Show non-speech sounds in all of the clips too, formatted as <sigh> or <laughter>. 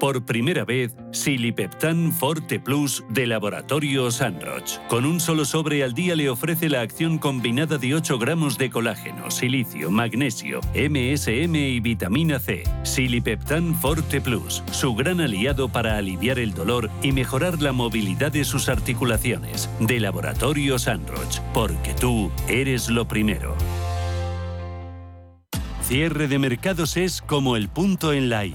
Por primera vez, Silipeptan Forte Plus de Laboratorio Sanroch. Con un solo sobre al día le ofrece la acción combinada de 8 gramos de colágeno, silicio, magnesio, MSM y vitamina C. Silipeptan Forte Plus, su gran aliado para aliviar el dolor y mejorar la movilidad de sus articulaciones. De Laboratorio Sanroch, porque tú eres lo primero. Cierre de mercados es como el punto en la I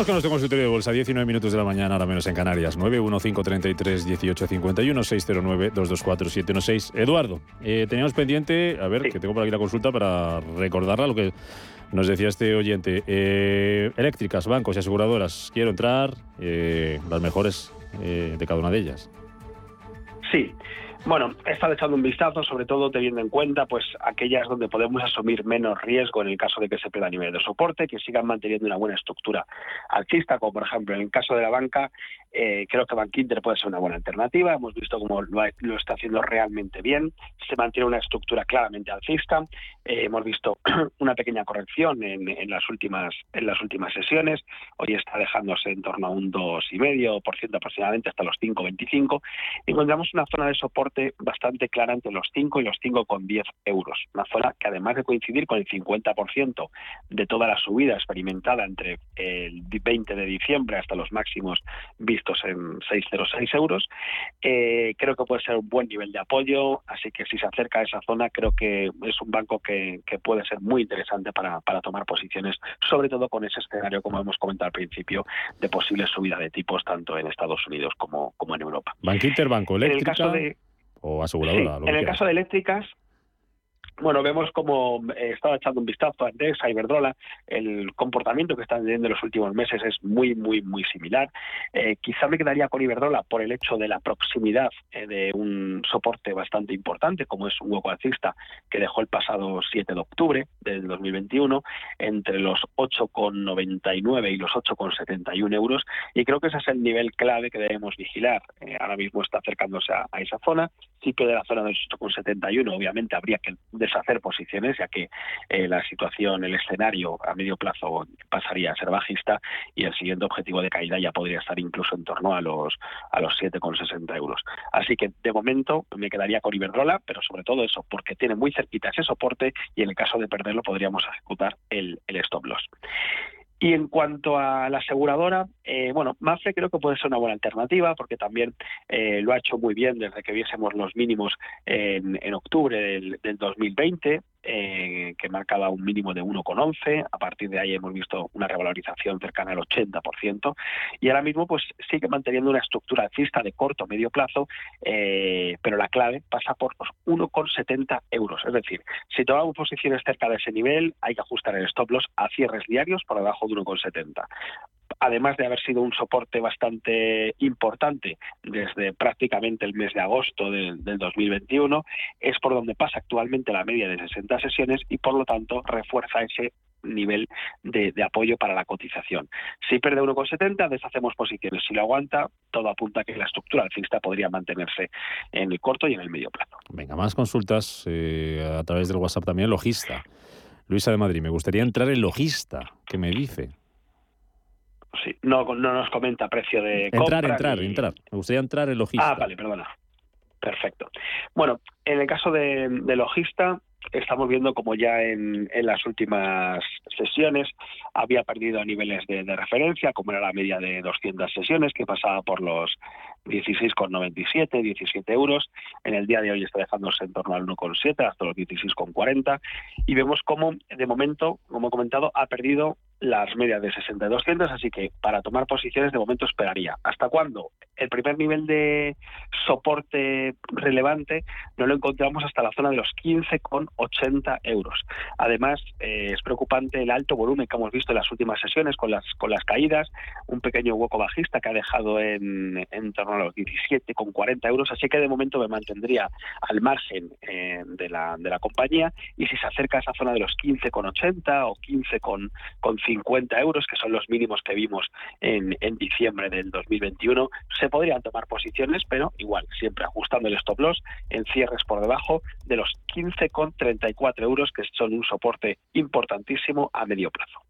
Seguimos con nuestro consultorio de bolsa, 19 minutos de la mañana, ahora menos en Canarias, 915331851, Eduardo, eh, teníamos pendiente, a ver, que tengo por aquí la consulta para recordarla lo que nos decía este oyente. Eh, eléctricas, bancos y aseguradoras, quiero entrar, eh, las mejores eh, de cada una de ellas. Sí. Bueno, he estado echando un vistazo, sobre todo teniendo en cuenta pues aquellas donde podemos asumir menos riesgo en el caso de que se pierda nivel de soporte, que sigan manteniendo una buena estructura alcista, como por ejemplo en el caso de la banca, eh, creo que Bank Inter puede ser una buena alternativa. Hemos visto cómo lo, ha- lo está haciendo realmente bien. Se mantiene una estructura claramente alcista. Eh, hemos visto <clears throat> una pequeña corrección en, en las últimas en las últimas sesiones. Hoy está dejándose en torno a un 2,5% aproximadamente hasta los 5,25. Encontramos una zona de soporte bastante clara entre los 5 y los 5,10 euros. Una zona que además de coincidir con el 50% de toda la subida experimentada entre el 20 de diciembre hasta los máximos vistos en 6,06 euros, eh, creo que puede ser un buen nivel de apoyo, así que si se acerca a esa zona creo que es un banco que, que puede ser muy interesante para, para tomar posiciones, sobre todo con ese escenario, como hemos comentado al principio, de posible subida de tipos tanto en Estados Unidos como, como en Europa. Banco En el eléctrica caso de, o Sí, aseguradora. lo que en el caso de eléctricas, bueno, vemos como eh, estaba echando un vistazo a a Iberdrola, el comportamiento que están teniendo en los últimos meses es muy, muy, muy similar. Eh, quizá me quedaría con Iberdrola por el hecho de la proximidad eh, de un soporte bastante importante, como es un hueco alcista que dejó el pasado 7 de octubre del 2021, entre los 8,99 y los 8,71 euros, y creo que ese es el nivel clave que debemos vigilar. Eh, ahora mismo está acercándose a, esa zona, si pierde la zona de los 8,71, obviamente habría que deshacer posiciones, ya que eh, la situación, el escenario a medio plazo pasaría a ser bajista y el siguiente objetivo de caída ya podría estar incluso en torno a los a los 7,60 euros. Así que de momento me quedaría con Iberdrola, pero sobre todo eso, porque tiene muy cerquita ese soporte y en el caso de perderlo podríamos ejecutar el, el stop loss. Y en cuanto a la aseguradora, eh, bueno, Mafre creo que puede ser una buena alternativa porque también eh, lo ha hecho muy bien desde que viésemos los mínimos en, octubre del, del 2020 eh, que marcaba un mínimo de 1,11. A partir de ahí hemos visto una revalorización cercana al 80%. Y ahora mismo pues sigue manteniendo una estructura alcista de corto medio plazo, eh, pero la clave pasa por los 1,70 euros. Es decir, si tomamos posiciones cerca de ese nivel, hay que ajustar el stop loss a cierres diarios por debajo de 1,70 además de haber sido un soporte bastante importante desde prácticamente el mes de agosto del, 2021, es por donde pasa actualmente la media de 60 sesiones y por lo tanto refuerza ese nivel de, apoyo para la cotización. Si pierde 1,70, deshacemos posiciones. Si lo aguanta, todo apunta a que la estructura alcista podría mantenerse en el corto y en el medio plazo. Venga, más consultas eh, a través del WhatsApp también. Logista. Luisa de Madrid, me gustaría entrar en Logista. ¿Qué me dice? Sí. No, no nos comenta precio de entrar, Entrar, entrar, Me gustaría entrar en logista. Ah, vale, perdona. Perfecto. Bueno, en el caso de, logista, estamos viendo como ya en, las últimas sesiones había perdido niveles de, de, referencia, como era la media de 200 sesiones, que pasaba por los 16,97, 17 euros. En el día de hoy está dejándose en torno al 1,7 hasta los 16,40. Y vemos cómo, de momento, como he comentado, ha perdido las medias de 60 y 200, así que para tomar posiciones de momento esperaría. ¿Hasta cuándo? El primer nivel de soporte relevante no lo encontramos hasta la zona de los 15,80 euros. Además, eh, es preocupante el alto volumen que hemos visto en las últimas sesiones con las, con las caídas, un pequeño hueco bajista que ha dejado en, en torno a los 17,40 euros, así que de momento me mantendría al margen eh, de, la, de la compañía y si se acerca a esa zona de los 15,80 o 15,50 euros, que son los mínimos que vimos en, en diciembre del 2021, se podrían tomar posiciones, pero igual, siempre ajustando el stop loss en cierres por debajo de los 15,34 euros, que son un soporte importantísimo a medio plazo.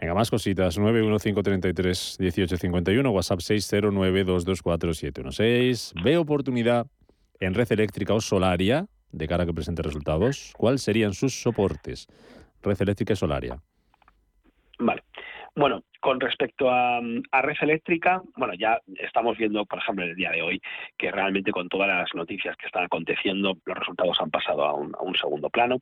Venga, más cositas. 915331851, WhatsApp 609224716. Ve oportunidad en red eléctrica o solaria de cara a que presente resultados. ¿Cuáles serían sus soportes? Red eléctrica y solaria. Vale. Bueno, con respecto a, red eléctrica, bueno, ya estamos viendo, por ejemplo, en el día de hoy, que realmente con todas las noticias que están aconteciendo, los resultados han pasado a un, segundo plano.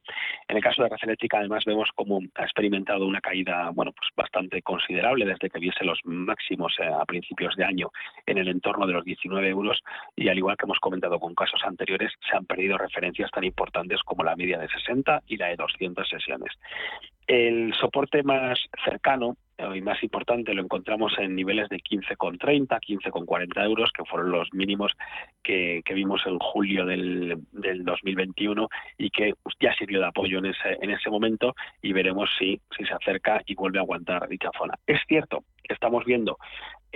En el caso de red eléctrica, además, vemos cómo ha experimentado una caída, bueno, pues bastante considerable desde que viese los máximos eh, a principios de año en el entorno de los 19 euros y al igual que hemos comentado con casos anteriores, se han perdido referencias tan importantes como la media de 60 y la de 200 sesiones. El soporte más cercano y más importante lo encontramos en niveles de 15,30, 15,40 euros, que fueron los mínimos que, vimos en julio del, del, 2021 y que ya sirvió de apoyo en ese, en ese momento y veremos si, si se acerca y vuelve a aguantar dicha zona. Es cierto que estamos viendo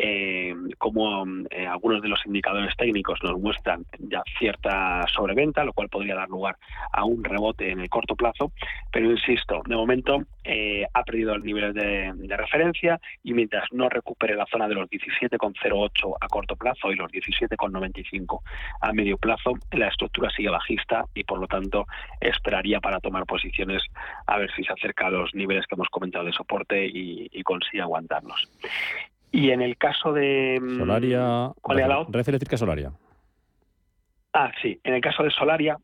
eh, como eh, algunos de los indicadores técnicos nos muestran ya cierta sobreventa, lo cual podría dar lugar a un rebote en el corto plazo, pero insisto, de momento eh, ha perdido el nivel de, referencia y mientras no recupere la zona de los 17,08 a corto plazo y los 17,95 a medio plazo, la estructura sigue bajista y por lo tanto esperaría para tomar posiciones a ver si se acerca a los niveles que hemos comentado de soporte y, y consigue aguantarlos. Y en el caso de... Mm, Solaria... ¿Cuál era la otra? Red eléctrica Solaria. Ah, sí. En el caso de Solaria,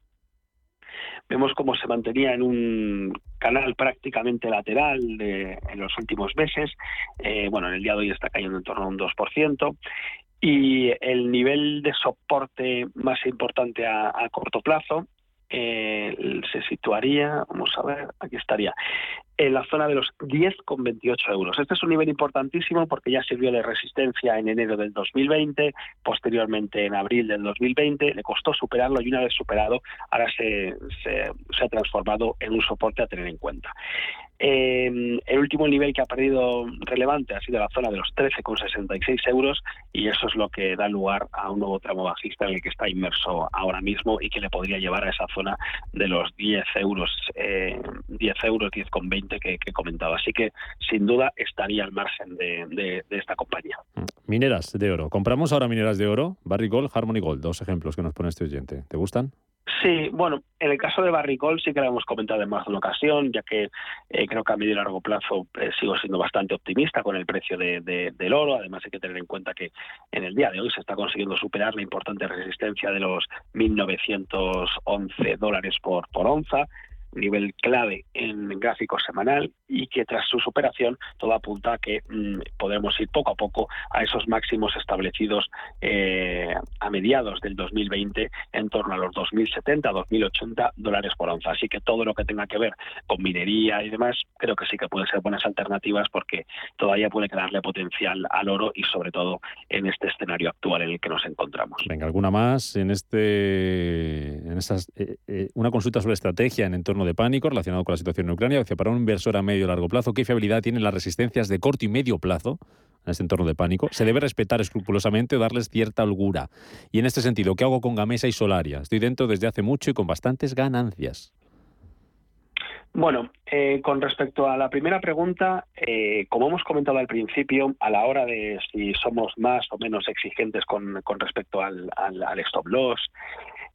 vemos cómo se mantenía en un canal prácticamente lateral en los últimos meses. Eh, bueno, en el día de hoy está cayendo en torno a un 2%. Y el nivel de soporte más importante a, corto plazo eh, se situaría, vamos a ver, aquí estaría, en la zona de los 10,28 euros. Este es un nivel importantísimo porque ya sirvió de resistencia en enero del 2020, posteriormente en abril del 2020, le costó superarlo y una vez superado ahora se, se, se ha transformado en un soporte a tener en cuenta. Eh, el último nivel que ha perdido relevante ha sido la zona de los 13,66 euros y eso es lo que da lugar a un nuevo tramo bajista en el que está inmerso ahora mismo y que le podría llevar a esa zona de los 10 euros, eh, 10 euros, 10,20 que, que he comentado. Así que sin duda estaría al margen de, esta compañía. Mineras de oro. ¿Compramos ahora mineras de oro? Barry Gold, Harmony Gold, dos ejemplos que nos pone este oyente. ¿Te gustan? Sí, bueno, en el caso de Barricol sí que lo hemos comentado en más de una ocasión, ya que eh, creo que a medio y largo plazo eh, sigo siendo bastante optimista con el precio de, del oro. Además hay que tener en cuenta que en el día de hoy se está consiguiendo superar la importante resistencia de los 1.911 dólares por, por onza nivel clave en gráfico semanal y que tras su superación todo apunta a que mm, podremos ir poco a poco a esos máximos establecidos eh, a mediados del 2020 en torno a los 2.070, 2.080 dólares por onza. Así que todo lo que tenga que ver con minería y demás creo que sí que pueden ser buenas alternativas porque todavía puede quedarle potencial al oro y sobre todo en este escenario actual en el que nos encontramos. Venga, alguna más en este en estas eh, eh, una consulta sobre estrategia en entorno de pánico relacionado con la situación en Ucrania. Para un inversor a medio y largo plazo, ¿qué fiabilidad tienen las resistencias de corto y medio plazo en este entorno de pánico? ¿Se debe respetar escrupulosamente o darles cierta holgura? Y en este sentido, ¿qué hago con Gamesa y Solaria? Estoy dentro desde hace mucho y con bastantes ganancias. Bueno, eh, con respecto a la primera pregunta, eh, como hemos comentado al principio, a la hora de si somos más o menos exigentes con, respecto al, al stop loss,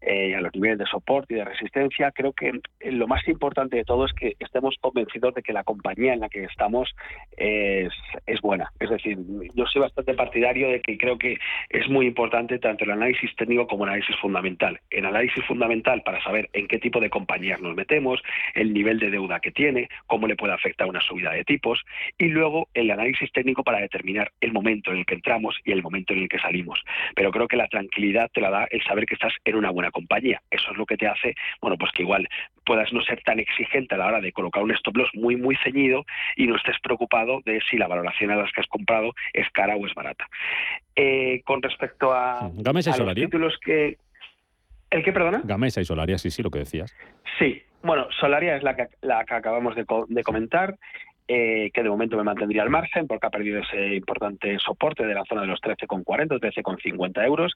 eh, a los niveles de soporte y de resistencia, creo que lo más importante de todo es que estemos convencidos de que la compañía en la que estamos es, es buena. Es decir, yo soy bastante partidario de que creo que es muy importante tanto el análisis técnico como el análisis fundamental. El análisis fundamental para saber en qué tipo de compañías nos metemos, el nivel de deuda que tiene, cómo le puede afectar una subida de tipos, y luego el análisis técnico para determinar el momento en el que entramos y el momento en el que salimos. Pero creo que la tranquilidad te la da el saber que estás en una buena compañía. Eso es lo que te hace, bueno, pues que igual puedas no ser tan exigente a la hora de colocar un stop loss muy, muy ceñido y no estés preocupado de si la valoración a las que has comprado es cara o es barata. Eh, con respecto a, Gamesa y los títulos que... ¿El qué, perdona? Gamesa y Solaria, sí, sí, lo que decías. Sí, bueno, Solaria es la que, la que acabamos de, de comentar. Eh, que de momento me mantendría al margen porque ha perdido ese importante soporte de la zona de los 13,40, 13,50 euros.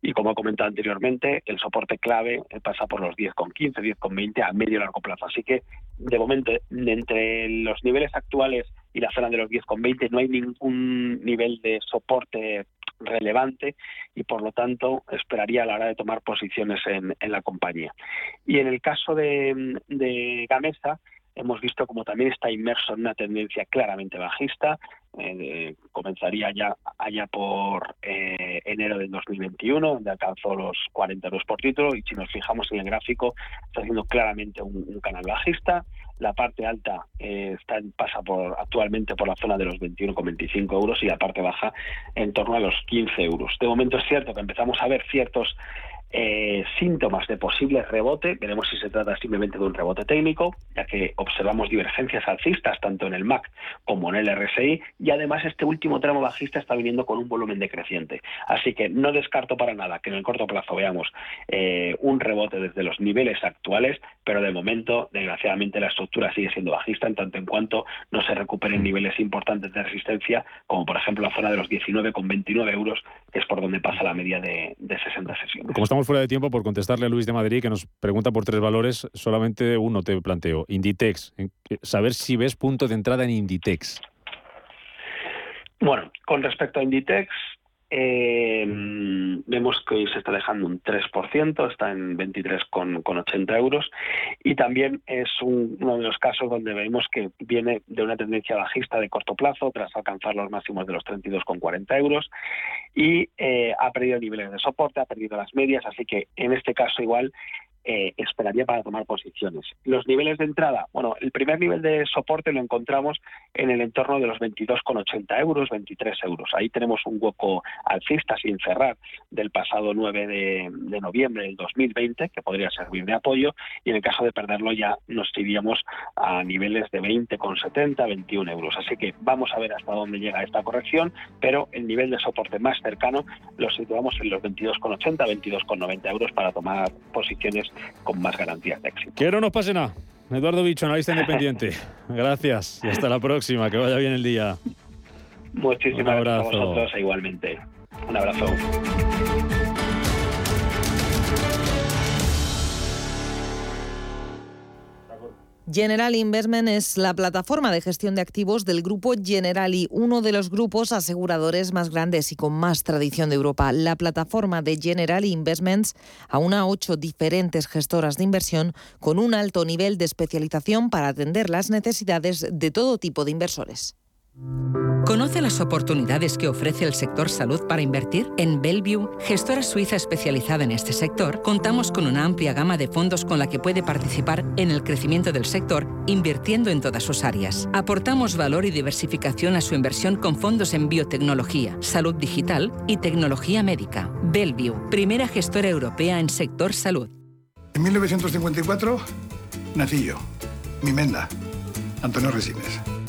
Y como he comentado anteriormente, el soporte clave pasa por los 10,15, 10,20 a medio y largo plazo. Así que de momento, entre los niveles actuales y la zona de los 10,20 no hay ningún nivel de soporte relevante y por lo tanto esperaría a la hora de tomar posiciones en, la compañía. Y en el caso de, de Gamesa, hemos visto como también está inmerso en una tendencia claramente bajista. Eh, comenzaría ya allá por eh, enero del 2021, donde alcanzó los 42 por título, y si nos fijamos en el gráfico, está haciendo claramente un, canal bajista. La parte alta eh, está pasa por actualmente por la zona de los 21,25 euros y la parte baja en torno a los 15 euros. De momento es cierto que empezamos a ver ciertos eh, síntomas de posible rebote. Veremos si se trata simplemente de un rebote técnico, ya que observamos divergencias alcistas tanto en el MAC como en el RSI y además este último tramo bajista está viniendo con un volumen decreciente. Así que no descarto para nada que en el corto plazo veamos eh, un rebote desde los niveles actuales, pero de momento, desgraciadamente, la estructura sigue siendo bajista en tanto en cuanto no se recuperen niveles importantes de resistencia, como por ejemplo la zona de los 19,29 euros, que es por donde pasa la media de, de 60 sesiones estamos fuera de tiempo por contestarle a Luis de Madrid, que nos pregunta por tres valores. Solamente uno te planteo. Inditex. Saber si ves punto de entrada en Inditex. Bueno, con respecto a Inditex, eh, vemos que hoy se está dejando un 3%, está en 23,80 euros. Y también es uno de los casos donde vemos que viene de una tendencia bajista de corto plazo tras alcanzar los máximos de los 32,40 euros. Y eh, ha perdido niveles de soporte, ha perdido las medias, así que en este caso igual eh, esperaría para tomar posiciones. Los niveles de entrada, bueno, el primer nivel de soporte lo encontramos en el entorno de los 22,80 euros, 23 euros. Ahí tenemos un hueco alcista sin cerrar del pasado 9 de, noviembre del 2020 que podría servir de apoyo y en el caso de perderlo ya nos iríamos a niveles de 20,70, 21 euros. Así que vamos a ver hasta dónde llega esta corrección, pero el nivel de soporte más cercano lo situamos en los 22,80, 22,90 euros para tomar posiciones con más garantías de éxito. Que no nos pase nada. Eduardo Bicho, analista independiente. <laughs> Gracias y hasta la próxima. Que vaya bien el día. Muchísimas gracias a vosotros e igualmente. Un abrazo. General Investment es la plataforma de gestión de activos del grupo Generali, uno de los grupos aseguradores más grandes y con más tradición de Europa. La plataforma de Generali Investments aúna ocho diferentes gestoras de inversión con un alto nivel de especialización para atender las necesidades de todo tipo de inversores. ¿Conoce las oportunidades que ofrece el sector salud para invertir? En Bellevue, gestora suiza especializada en este sector, contamos con una amplia gama de fondos con la que puede participar en el crecimiento del sector, invirtiendo en todas sus áreas. Aportamos valor y diversificación a su inversión con fondos en biotecnología, salud digital y tecnología médica. Bellevue, primera gestora europea en sector salud. En 1954 nací yo, mi menda, Antonio Resines.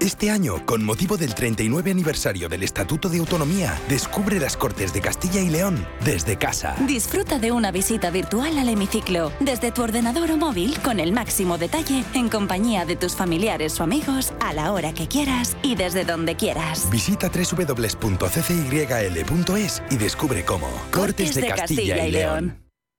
Este año, con motivo del 39 aniversario del Estatuto de Autonomía, descubre las Cortes de Castilla y León desde casa. Disfruta de una visita virtual al hemiciclo, desde tu ordenador o móvil, con el máximo detalle, en compañía de tus familiares o amigos, a la hora que quieras y desde donde quieras. Visita www.ccyl.es y descubre cómo. Cortes, de, Castilla, y León.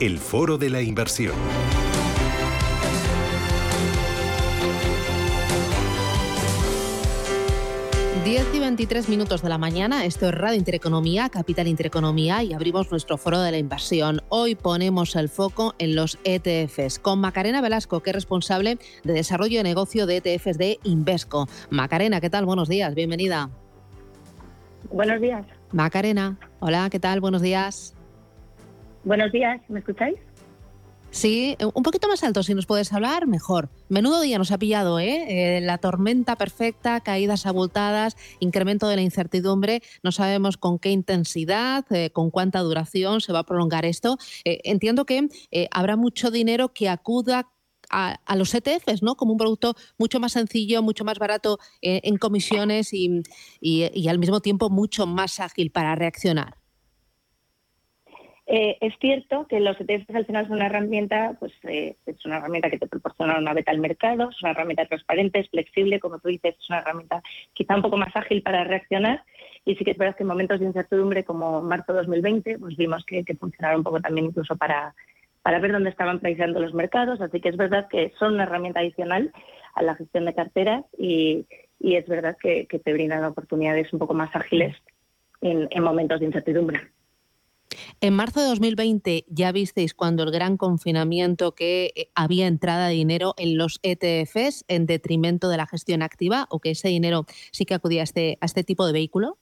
El foro de la inversión. 10 y 23 minutos de la mañana, esto es Radio Intereconomía, Capital Intereconomía y abrimos nuestro foro de la inversión. Hoy ponemos el foco en los ETFs con Macarena Velasco, que es responsable de desarrollo de negocio de ETFs de Invesco. Macarena, ¿qué tal? Buenos días, bienvenida. Buenos días. Macarena, hola, ¿qué tal? Buenos días. Buenos días, ¿me escucháis? Sí, un poquito más alto, si nos puedes hablar, mejor. Menudo día nos ha pillado, ¿eh? eh la tormenta perfecta, caídas abultadas, incremento de la incertidumbre. No sabemos con qué intensidad, eh, con cuánta duración se va a prolongar esto. Eh, entiendo que habrá mucho dinero que acuda a, los ETFs, ¿no? Como un producto mucho más sencillo, mucho más barato en comisiones y al mismo tiempo mucho más ágil para reaccionar. Eh, es cierto que los ETFs al final son una herramienta, pues eh, es una herramienta que te proporciona una beta al mercado, es una herramienta transparente, es flexible, como tú dices, es una herramienta quizá un poco más ágil para reaccionar. Y sí que es verdad que en momentos de incertidumbre como marzo 2020, pues vimos que, funcionaron un poco también incluso para, para ver dónde estaban precisando los mercados. Así que es verdad que son una herramienta adicional a la gestión de carteras y, es verdad que, te brindan oportunidades un poco más ágiles en momentos de incertidumbre. En marzo de 2020 ya visteis cuando el gran confinamiento que eh, había entrada de dinero en los ETFs en detrimento de la gestión activa o que ese dinero sí que acudía a este, a este tipo de vehículo?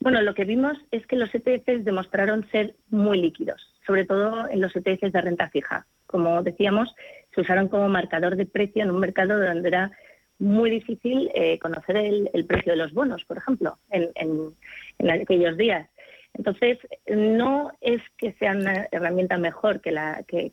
Bueno, lo que vimos es que los ETFs demostraron ser muy líquidos, sobre todo en los ETFs de renta fija. Como decíamos, se usaron como marcador de precio en un mercado donde era muy difícil eh, conocer el, precio de los bonos, por ejemplo, en aquellos días. Entonces, no es que sea una herramienta mejor que,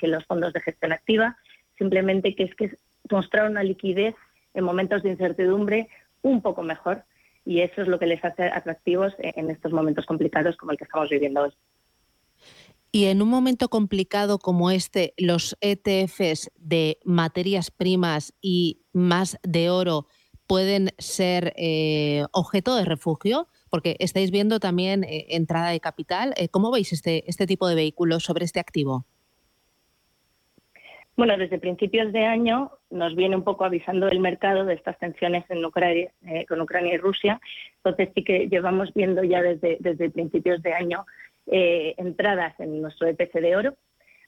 los fondos de gestión activa, simplemente que es que mostrar una liquidez en momentos de incertidumbre un poco mejor y eso es lo que les hace atractivos en estos momentos complicados como el que estamos viviendo hoy. Y en un momento complicado como este, los ETFs de materias primas y más de oro pueden ser eh, objeto de refugio porque estáis viendo también eh, entrada de capital. Eh, ¿Cómo veis este, este tipo de vehículos sobre este activo? Bueno, desde principios de año nos viene un poco avisando el mercado de estas tensiones en Ucrania, eh, con Ucrania y Rusia. Entonces sí que llevamos viendo ya desde, desde principios de año entradas en nuestro EPC de oro.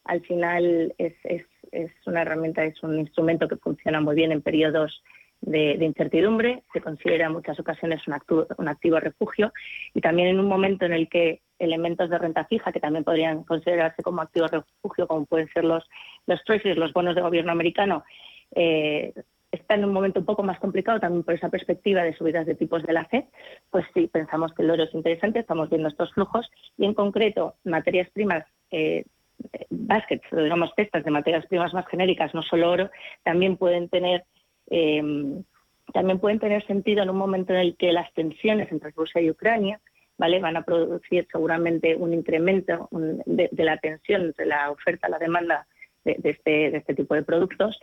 Al final es, es, es una herramienta, es un instrumento que funciona muy bien en periodos de, incertidumbre, se considera en muchas ocasiones un, un, activo refugio y también en un momento en el que elementos de renta fija, que también podrían considerarse como activos refugio, como pueden ser los, los los bonos de gobierno americano, eh, está en un momento un poco más complicado también por esa perspectiva de subidas de tipos de la FED, pues sí, pensamos que el oro es interesante, estamos viendo estos flujos y en concreto materias primas, eh, baskets, digamos cestas de materias primas más genéricas, no solo oro, también pueden tener eh, también pueden tener sentido en un momento en el que las tensiones entre Rusia y Ucrania ¿vale? van a producir seguramente un incremento de, la tensión entre la oferta y la demanda de, este, de este tipo de productos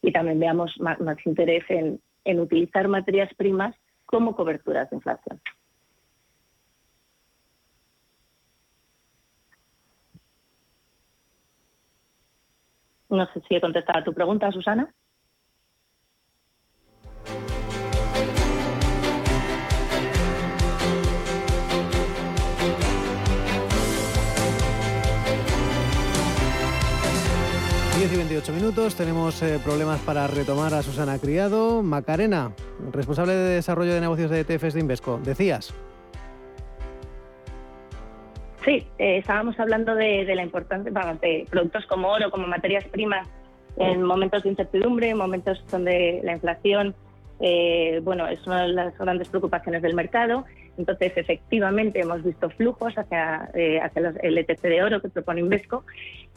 y también veamos más, interés en, en utilizar materias primas como coberturas de inflación. No sé si he contestado a tu pregunta, Susana. 10 y 28 minutos, tenemos eh, problemas para retomar a Susana Criado. Macarena, responsable de desarrollo de negocios de ETFs de Invesco, decías. Sí, eh, estábamos hablando de, la importancia de productos como oro, como materias primas, en momentos de incertidumbre, en momentos donde la inflación eh, bueno, es una de las grandes preocupaciones del mercado. Entonces, efectivamente, hemos visto flujos hacia, hacia el ETC de oro que propone Invesco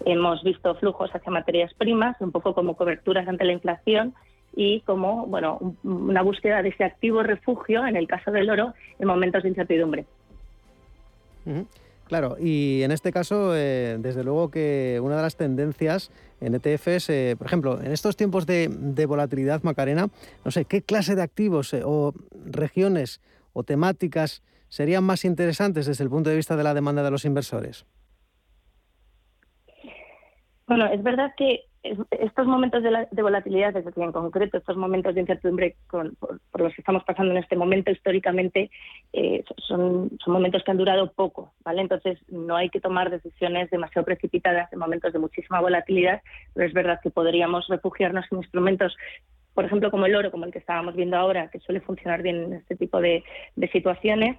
Hemos visto flujos hacia materias primas, un poco como coberturas ante la inflación y como bueno una búsqueda de ese activo refugio, en el caso del oro, en momentos de incertidumbre. Claro, y en este caso, eh, desde luego que una de las tendencias en ETFs, eh, por ejemplo, en estos tiempos de, volatilidad, Macarena, no sé, ¿qué clase de activos eh, o regiones o temáticas serían más interesantes desde el punto de vista de la demanda de los inversores? Bueno, es verdad que estos momentos de, volatilidad, es decir, en concreto estos momentos de incertidumbre por, los que estamos pasando en este momento históricamente, eh, son, momentos que han durado poco, ¿vale? Entonces no hay que tomar decisiones demasiado precipitadas en momentos de muchísima volatilidad, pero es verdad que podríamos refugiarnos en instrumentos por ejemplo, como el oro, como el que estábamos viendo ahora, que suele funcionar bien en este tipo de situaciones,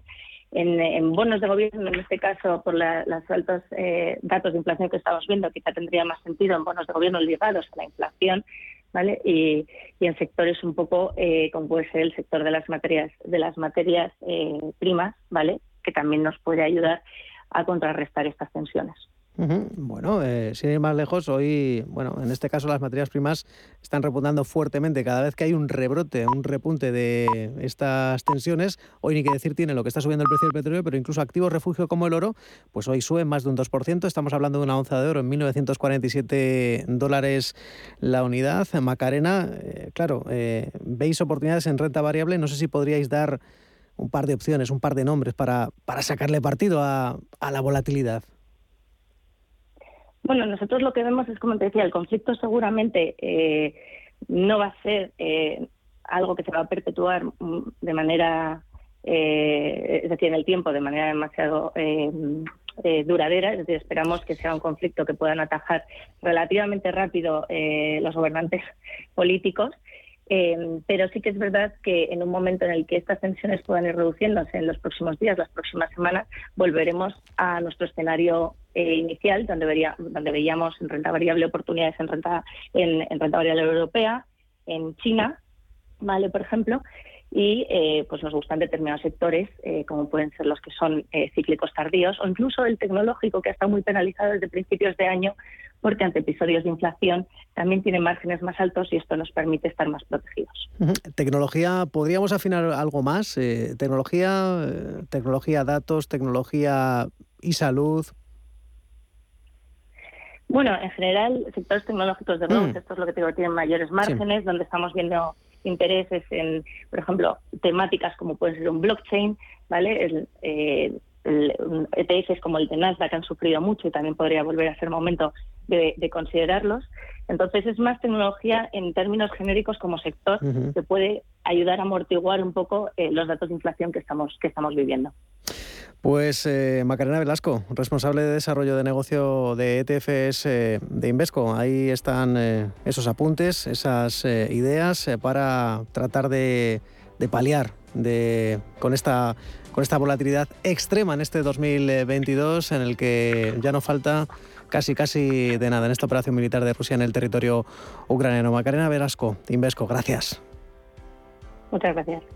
en, bonos de gobierno, en este caso por los altos eh, datos de inflación que estamos viendo, quizá tendría más sentido en bonos de gobierno ligados a la inflación, ¿vale? Y, en sectores un poco eh, como puede ser el sector de las materias de las materias eh, primas, ¿vale? Que también nos puede ayudar a contrarrestar estas tensiones. Bueno, eh, sin ir más lejos, hoy, bueno, en este caso las materias primas están repuntando fuertemente. Cada vez que hay un rebrote, un repunte de estas tensiones, hoy ni que decir tiene lo que está subiendo el precio del petróleo, pero incluso activos refugio como el oro, pues hoy sube más de un 2%. Estamos hablando de una onza de oro en 1.947 dólares la unidad. Macarena, eh, claro, eh, veis oportunidades en renta variable. No sé si podríais dar un par de opciones, un par de nombres para, para sacarle partido a la volatilidad. Bueno, nosotros lo que vemos es, como te decía, el conflicto seguramente eh, no va a ser eh, algo que se va a perpetuar mm, de manera, eh, es decir, en el tiempo, de manera demasiado duradera. Es decir, esperamos que sea un conflicto que puedan atajar relativamente rápido los gobernantes <laughs> políticos. pero sí que es verdad que en un momento en el que estas tensiones puedan ir reduciéndose en los próximos días, las próximas semanas, volveremos a nuestro escenario eh, inicial, donde, vería, donde veíamos en renta variable oportunidades en renta, en, renta variable europea, en China, ¿vale? Por ejemplo, y eh, pues nos gustan determinados sectores, eh, como pueden ser los que son cíclicos tardíos, o incluso el tecnológico, que ha estado muy penalizado desde principios de año, porque ante episodios de inflación también tiene márgenes más altos y esto nos permite estar más protegidos. Tecnología, ¿podríamos afinar algo más? tecnología, tecnología datos, tecnología y salud, bueno, en general, sectores tecnológicos de growth, mm. esto es lo que digo, tienen mayores márgenes, donde estamos viendo intereses en, por ejemplo, temáticas como puede ser un blockchain, ¿vale? El, eh, ETFs como el de Nasdaq han sufrido mucho y también podría volver a ser momento de, considerarlos. Entonces es más tecnología en términos genéricos como sector que puede ayudar a amortiguar un poco eh, los datos de inflación que estamos, que estamos viviendo. Pues eh, Macarena Velasco, responsable de desarrollo de negocio de ETFs eh, de Invesco. Ahí están esos apuntes, esas ideas para tratar de, de paliar de, con, esta, con esta volatilidad extrema en este 2022 en el que ya no falta casi casi de nada en esta operación militar de Rusia en el territorio ucraniano. Macarena Velasco, Invesco, gracias. Muchas gracias.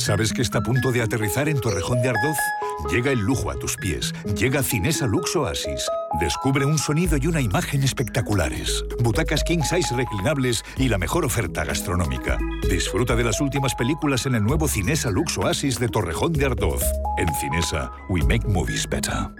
¿Sabes que está a punto de aterrizar en Torrejón de Ardoz? Llega el lujo a tus pies. Llega Cinesa Lux Oasis. Descubre un sonido y una imagen espectaculares. Butacas king size reclinables y la mejor oferta gastronómica. Disfruta de las últimas películas en el nuevo Cinesa Lux Oasis de Torrejón de Ardoz. En Cinesa, we make movies better.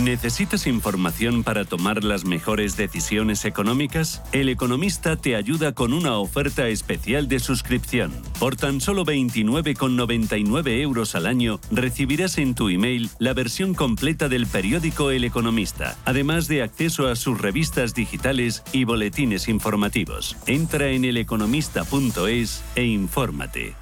¿Necesitas información para tomar las mejores decisiones económicas? El Economista te ayuda con una oferta especial de suscripción. Por tan solo 29,99 euros al año recibirás en tu email la versión completa del periódico El Economista, además de acceso a sus revistas digitales y boletines informativos. Entra en eleconomista.es e infórmate.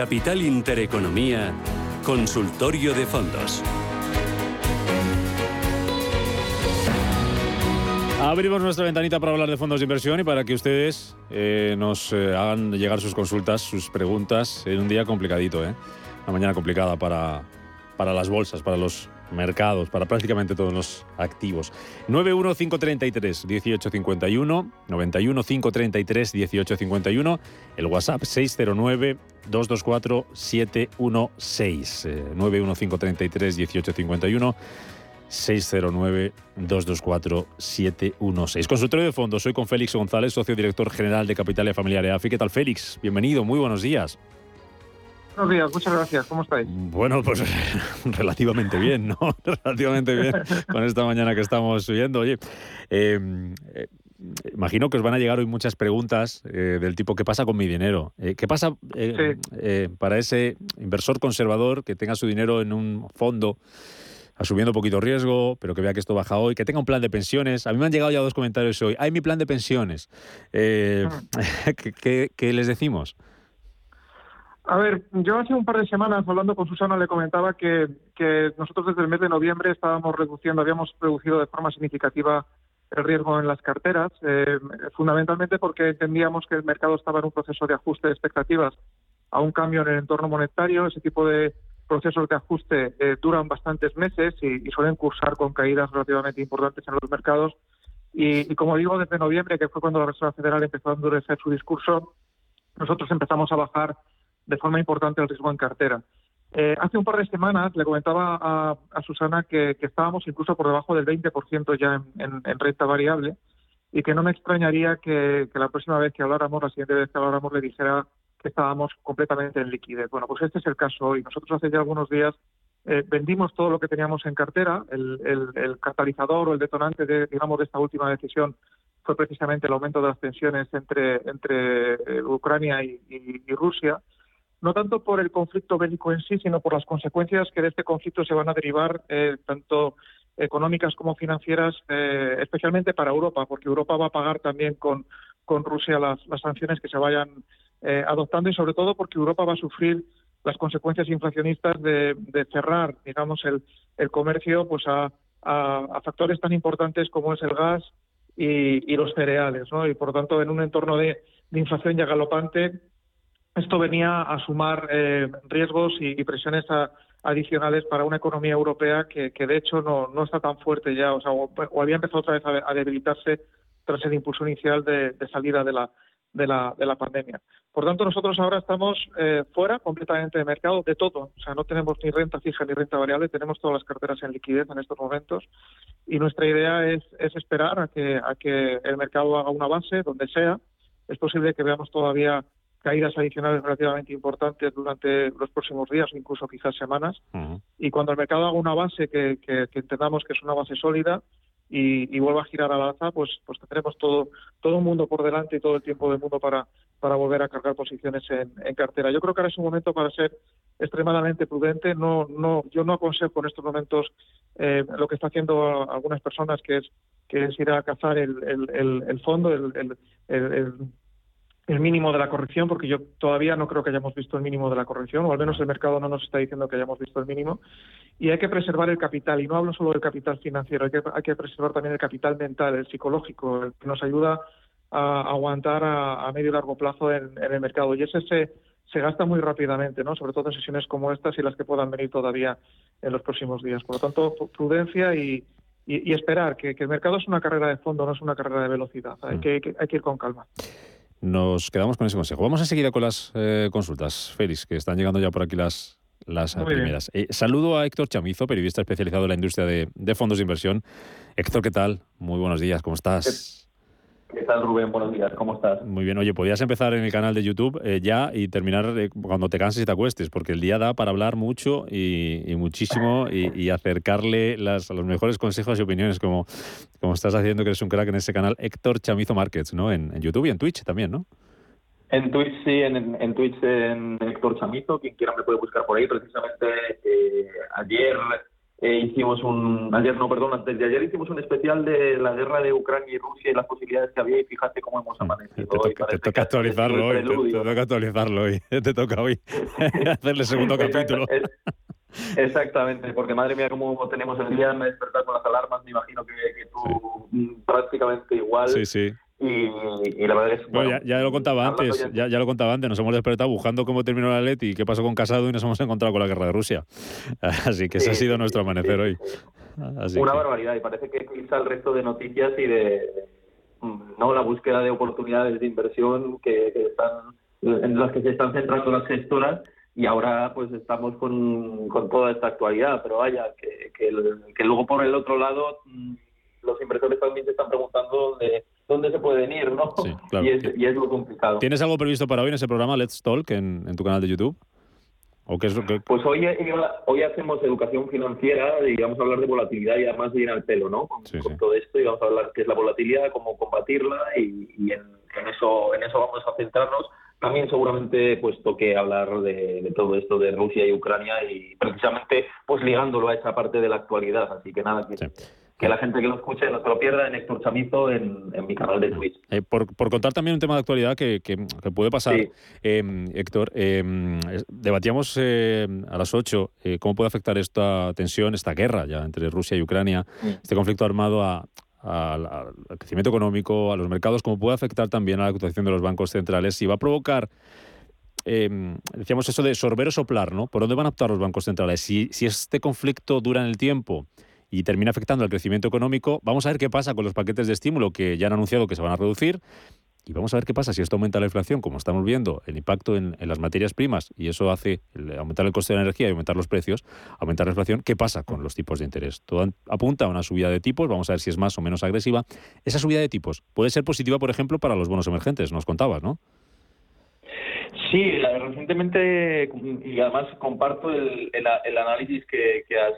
Capital Intereconomía, Consultorio de Fondos. Abrimos nuestra ventanita para hablar de fondos de inversión y para que ustedes eh, nos eh, hagan llegar sus consultas, sus preguntas en un día complicadito, ¿eh? Una mañana complicada para, para las bolsas, para los mercados, para prácticamente todos los activos. 91533 1851, 91533 1851, el WhatsApp 609 224 716, 91533 1851. 609-224-716. Consultorio de fondos, soy con Félix González, socio director general de Capital y Familiar EAFI. ¿Qué tal, Félix? Bienvenido, muy buenos días. Buenos días, muchas gracias. ¿Cómo estáis? Bueno, pues <laughs> relativamente bien, ¿no? <laughs> relativamente bien con esta mañana que estamos subiendo. Oye, em, eh, imagino que os van a llegar hoy muchas preguntas eh, del tipo ¿qué pasa con mi dinero? Eh, ¿Qué pasa para ese inversor conservador que tenga su dinero en un fondo? asumiendo poquito riesgo, pero que vea que esto baja hoy, que tenga un plan de pensiones. A mí me han llegado ya dos comentarios hoy. Hay mi plan de pensiones. <laughs> ¿qué, les decimos? A ver, yo hace un par de semanas hablando con Susana le comentaba que, nosotros desde el mes de noviembre estábamos reduciendo, habíamos reducido de forma significativa el riesgo en las carteras, eh, fundamentalmente porque entendíamos que el mercado estaba en un proceso de ajuste de expectativas a un cambio en el entorno monetario. Ese tipo de procesos de ajuste eh, duran bastantes meses y, suelen cursar con caídas relativamente importantes en los mercados. Y, y, como digo, desde noviembre, que fue cuando la Reserva Federal empezó a endurecer su discurso, nosotros empezamos a bajar de forma importante el riesgo en cartera. Eh, hace un par de semanas le comentaba a, Susana que, estábamos incluso por debajo del 20% ya en, renta variable y que no me extrañaría que, la próxima vez que habláramos, la siguiente vez que habláramos, le dijera que estábamos completamente en liquidez. Bueno, pues este es el caso hoy. Nosotros hace ya algunos días eh, vendimos todo lo que teníamos en cartera. El, catalizador o el detonante de, digamos, de esta última decisión fue precisamente el aumento de las tensiones entre, entre eh, Ucrania y Rusia no tanto por el conflicto bélico en sí, sino por las consecuencias que de este conflicto se van a derivar, eh, tanto económicas como financieras, eh, especialmente para Europa, porque Europa va a pagar también con, con Rusia las, sanciones que se vayan eh, adoptando y sobre todo porque Europa va a sufrir las consecuencias inflacionistas de, cerrar, digamos, el, el comercio pues a, a, factores tan importantes como es el gas y, los cereales, ¿no? Y por tanto, en un entorno de, de inflación ya galopante, esto venía a sumar eh, riesgos y, presiones adicionales para una economía europea que, de hecho no, está tan fuerte ya, o, sea, o, había empezado otra vez a, debilitarse tras el impulso inicial de, salida de la, de la, de la pandemia. Por tanto, nosotros ahora estamos eh, fuera completamente de mercado de todo. O sea, no tenemos ni renta fija ni renta variable, tenemos todas las carteras en liquidez en estos momentos. Y nuestra idea es, es esperar a que, a que el mercado haga una base donde sea. Es posible que veamos todavía caídas adicionales relativamente importantes durante los próximos días o incluso quizás semanas. Y cuando el mercado haga una base que, entendamos que es una base sólida y, vuelva a girar al alza, pues, pues tendremos todo, todo un mundo por delante y todo el tiempo del mundo para, para volver a cargar posiciones en, cartera. Yo creo que ahora es un momento para ser extremadamente prudente. No, no, yo no aconsejo en estos momentos eh, lo que está haciendo algunas personas, que es, que es ir a cazar el, el, el fondo, el, el mínimo de la corrección, porque yo todavía no creo que hayamos visto el mínimo de la corrección, o al menos el mercado no nos está diciendo que hayamos visto el mínimo. Y hay que preservar el capital, y no hablo solo del capital financiero, hay que, hay que preservar también el capital mental, el psicológico, el que nos ayuda a aguantar a, medio y largo plazo en, el mercado. Y ese se, se gasta muy rápidamente, ¿no? sobre todo en sesiones como estas y las que puedan venir todavía en los próximos días. Por lo tanto, prudencia y, y, esperar, que, el mercado es una carrera de fondo, no es una carrera de velocidad. Hay, mm. que, hay que ir con calma. Nos quedamos con ese consejo. Vamos a seguir con las eh, consultas, Félix, que están llegando ya por aquí las, las primeras. Eh, saludo a Héctor Chamizo, periodista especializado en la industria de, de, fondos de inversión. Héctor, ¿qué tal? Muy buenos días, ¿cómo estás? ¿Qué tal, Rubén? Buenos días, ¿cómo estás? Muy bien. Oye, podías empezar en el canal de YouTube eh, ya y terminar eh, cuando te canses y te acuestes, porque el día da para hablar mucho y, muchísimo y, acercarle las, los mejores consejos y opiniones, como, como estás haciendo, que eres un crack en ese canal, Héctor Chamizo Markets, ¿no? En, YouTube y en Twitch también, ¿no? En Twitch, sí, en, Twitch en Héctor Chamizo, quien quiera me puede buscar por ahí. Precisamente eh, ayer eh, hicimos un, ayer no, perdón, antes de ayer hicimos un especial de la guerra de Ucrania y Rusia y las posibilidades que había y fíjate cómo hemos amanecido. Te, hoy, te toca actualizarlo hoy, te, toca actualizarlo hoy, te toca hoy <laughs> hacerle segundo capítulo. Exactamente, porque madre mía, cómo tenemos el día, me despertar con las alarmas, me imagino que, que tú mm, prácticamente igual. Sí, sí. Y, la verdad es bueno, ya, lo contaba antes, ya, ya, lo contaba antes, nos hemos despertado buscando cómo terminó la LED y qué pasó con Casado y nos hemos encontrado con la guerra de Rusia. <laughs> Así que ese ha sido nuestro amanecer hoy. Una barbaridad y parece que quizá el resto de noticias y de no la búsqueda de oportunidades de inversión que, están en las que se están centrando las gestoras y ahora pues estamos con, con toda esta actualidad, pero vaya, que, que, que luego por el otro lado mm, los inversores también se están preguntando dónde, dónde se pueden ir, ¿no? y, es, y, es, lo complicado. ¿Tienes algo previsto para hoy en ese programa Let's Talk en, en tu canal de YouTube? ¿O qué es lo que... Pues hoy, hoy hacemos educación financiera y vamos a hablar de volatilidad y además de ir al pelo, ¿no? Con, todo esto y vamos a hablar qué es la volatilidad, cómo combatirla y, y en, en, eso, en eso vamos a centrarnos. También seguramente pues toque hablar de, de, todo esto de Rusia y Ucrania y precisamente pues ligándolo a esa parte de la actualidad. Así que nada, que, que la gente que lo escuche no se lo pierda en Héctor Chamizo en, mi canal de Twitch. Eh, por, contar también un tema de actualidad que, puede pasar, em, Héctor, em, debatíamos eh, a las 8 eh, cómo puede afectar esta tensión, esta guerra ya entre Rusia y Ucrania, este conflicto armado al crecimiento económico, a los mercados, cómo puede afectar también a la actuación de los bancos centrales y va a provocar em, decíamos eso de sorber o soplar, ¿no? ¿Por dónde van a actuar los bancos centrales? Si, si este conflicto dura en el tiempo y termina afectando al crecimiento económico. Vamos a ver qué pasa con los paquetes de estímulo que ya han anunciado que se van a reducir. Y vamos a ver qué pasa si esto aumenta la inflación, como estamos viendo, el impacto en, las materias primas, y eso hace aumentar el coste de la energía y aumentar los precios, aumentar la inflación. ¿Qué pasa con los tipos de interés? Todo apunta a una subida de tipos, vamos a ver si es más o menos agresiva. Esa subida de tipos puede ser positiva, por ejemplo, para los bonos emergentes, nos contabas, ¿no? Sí, recientemente, y además comparto el, el, análisis que, has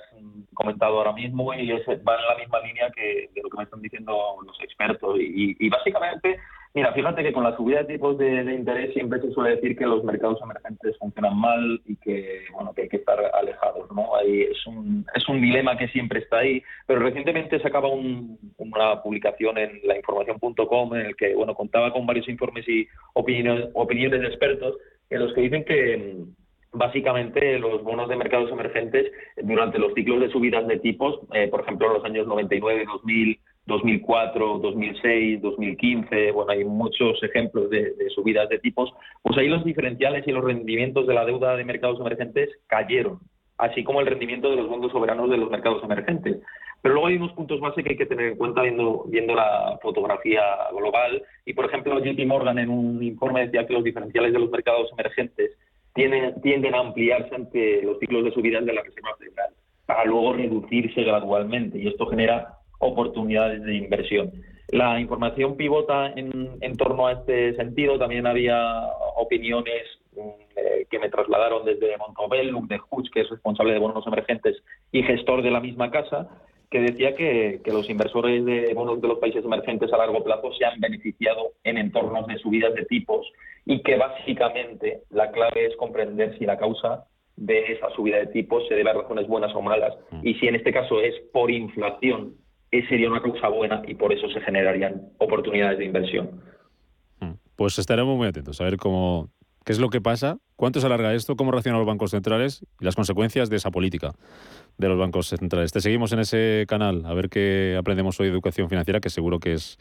comentado ahora mismo y va en la misma línea que de lo que me están diciendo los expertos. Y, y básicamente Mira, fíjate que con la subida de tipos de, interés siempre se suele decir que los mercados emergentes funcionan mal y que bueno que hay que estar alejados, ¿no? es un es un dilema que siempre está ahí. Pero recientemente se acaba una publicación en lainformación.com en el que bueno contaba con varios informes y opiniones opiniones de expertos en los que dicen que básicamente los bonos de mercados emergentes durante los ciclos de subidas de tipos, eh, por ejemplo en los años 99, 2000 2004, 2006, 2015, bueno, hay muchos ejemplos de, subidas de tipos, pues ahí los diferenciales y los rendimientos de la deuda de mercados emergentes cayeron, así como el rendimiento de los fondos soberanos de los mercados emergentes. Pero luego hay unos puntos base que hay que tener en cuenta viendo, viendo la fotografía global. Y, por ejemplo, JP Morgan en un informe decía que los diferenciales de los mercados emergentes tienden, tienden a ampliarse ante los ciclos de subidas de la Reserva Federal, para luego reducirse gradualmente. Y esto genera oportunidades de inversión. La información pivota en, en torno a este sentido. También había opiniones mm, eh, que me trasladaron desde Montobel, de Hutch, que es responsable de bonos emergentes y gestor de la misma casa, que decía que, que, los inversores de bonos de los países emergentes a largo plazo se han beneficiado en entornos de subidas de tipos y que básicamente la clave es comprender si la causa de esa subida de tipos se debe a razones buenas o malas mm. y si en este caso es por inflación sería una causa buena y por eso se generarían oportunidades de inversión. Mm. Pues estaremos muy atentos a ver cómo, qué es lo que pasa, cuánto se alarga esto, cómo reaccionan los bancos centrales y las consecuencias de esa política de los bancos centrales. Te seguimos en ese canal, a ver qué aprendemos hoy de educación financiera, que seguro que es,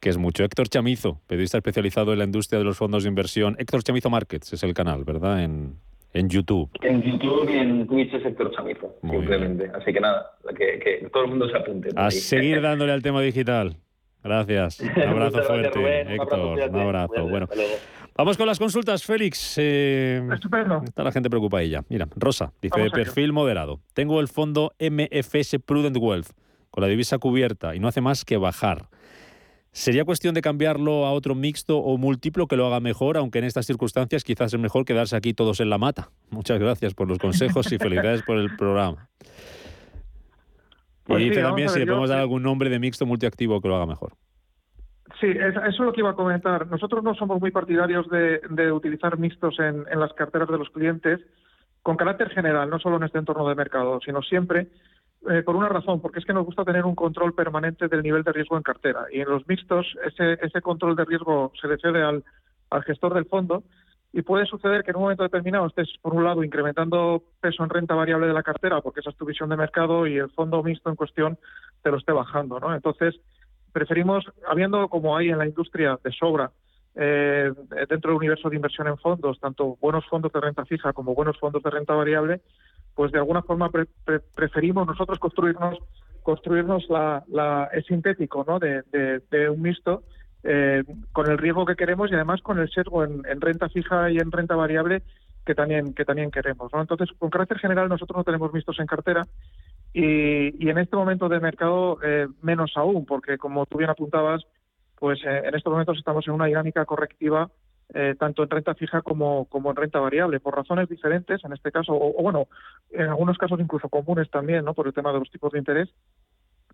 que es mucho. Héctor Chamizo, periodista especializado en la industria de los fondos de inversión. Héctor Chamizo Markets es el canal, ¿verdad? En YouTube. En YouTube y en Twitch es sector Chamizo, simplemente. Así que nada, que, todo el mundo se apunte. A seguir <laughs> dándole al tema digital. Gracias. Un abrazo fuerte, Héctor. Un abrazo. Bueno, vamos con las consultas, Félix. Eh, Estupendo. Está la gente preocupada ella. Mira, Rosa, dice de perfil moderado. Tengo el fondo MFS Prudent Wealth con la divisa cubierta y no hace más que bajar. ¿Sería cuestión de cambiarlo a otro mixto o múltiplo que lo haga mejor, aunque en estas circunstancias quizás es mejor quedarse aquí todos en la mata? Muchas gracias por los consejos y <laughs> felicidades por el programa. y pues dice también si le podemos dar algún nombre de mixto multiactivo que lo haga mejor. Sí, eso es lo que iba a comentar. Nosotros no somos muy partidarios de, utilizar mixtos en, en las carteras de los clientes con carácter general, no solo en este entorno de mercado, sino siempre eh, por una razón, porque es que nos gusta tener un control permanente del nivel de riesgo en cartera. Y en los mixtos, ese, control de riesgo se le cede al, al gestor del fondo y puede suceder que en un momento determinado estés, por un lado, incrementando peso en renta variable de la cartera, porque esa es tu visión de mercado, y el fondo mixto en cuestión te lo esté bajando. ¿no? Entonces, preferimos, habiendo como hay en la industria de sobra, eh, dentro del universo de inversión en fondos, tanto buenos fondos de renta fija como buenos fondos de renta variable, pues de alguna forma preferimos nosotros construirnos construirnos la, la el sintético ¿no? de, de, un mixto eh, con el riesgo que queremos y además con el sesgo en, renta fija y en renta variable que también que también queremos ¿no? entonces con carácter general nosotros no tenemos mixtos en cartera y, y en este momento de mercado eh, menos aún porque como tú bien apuntabas pues eh, en estos momentos estamos en una dinámica correctiva eh, tanto en renta fija como, como en renta variable, por razones diferentes, en este caso, o, bueno, en algunos casos incluso comunes también, ¿no? Por el tema de los tipos de interés.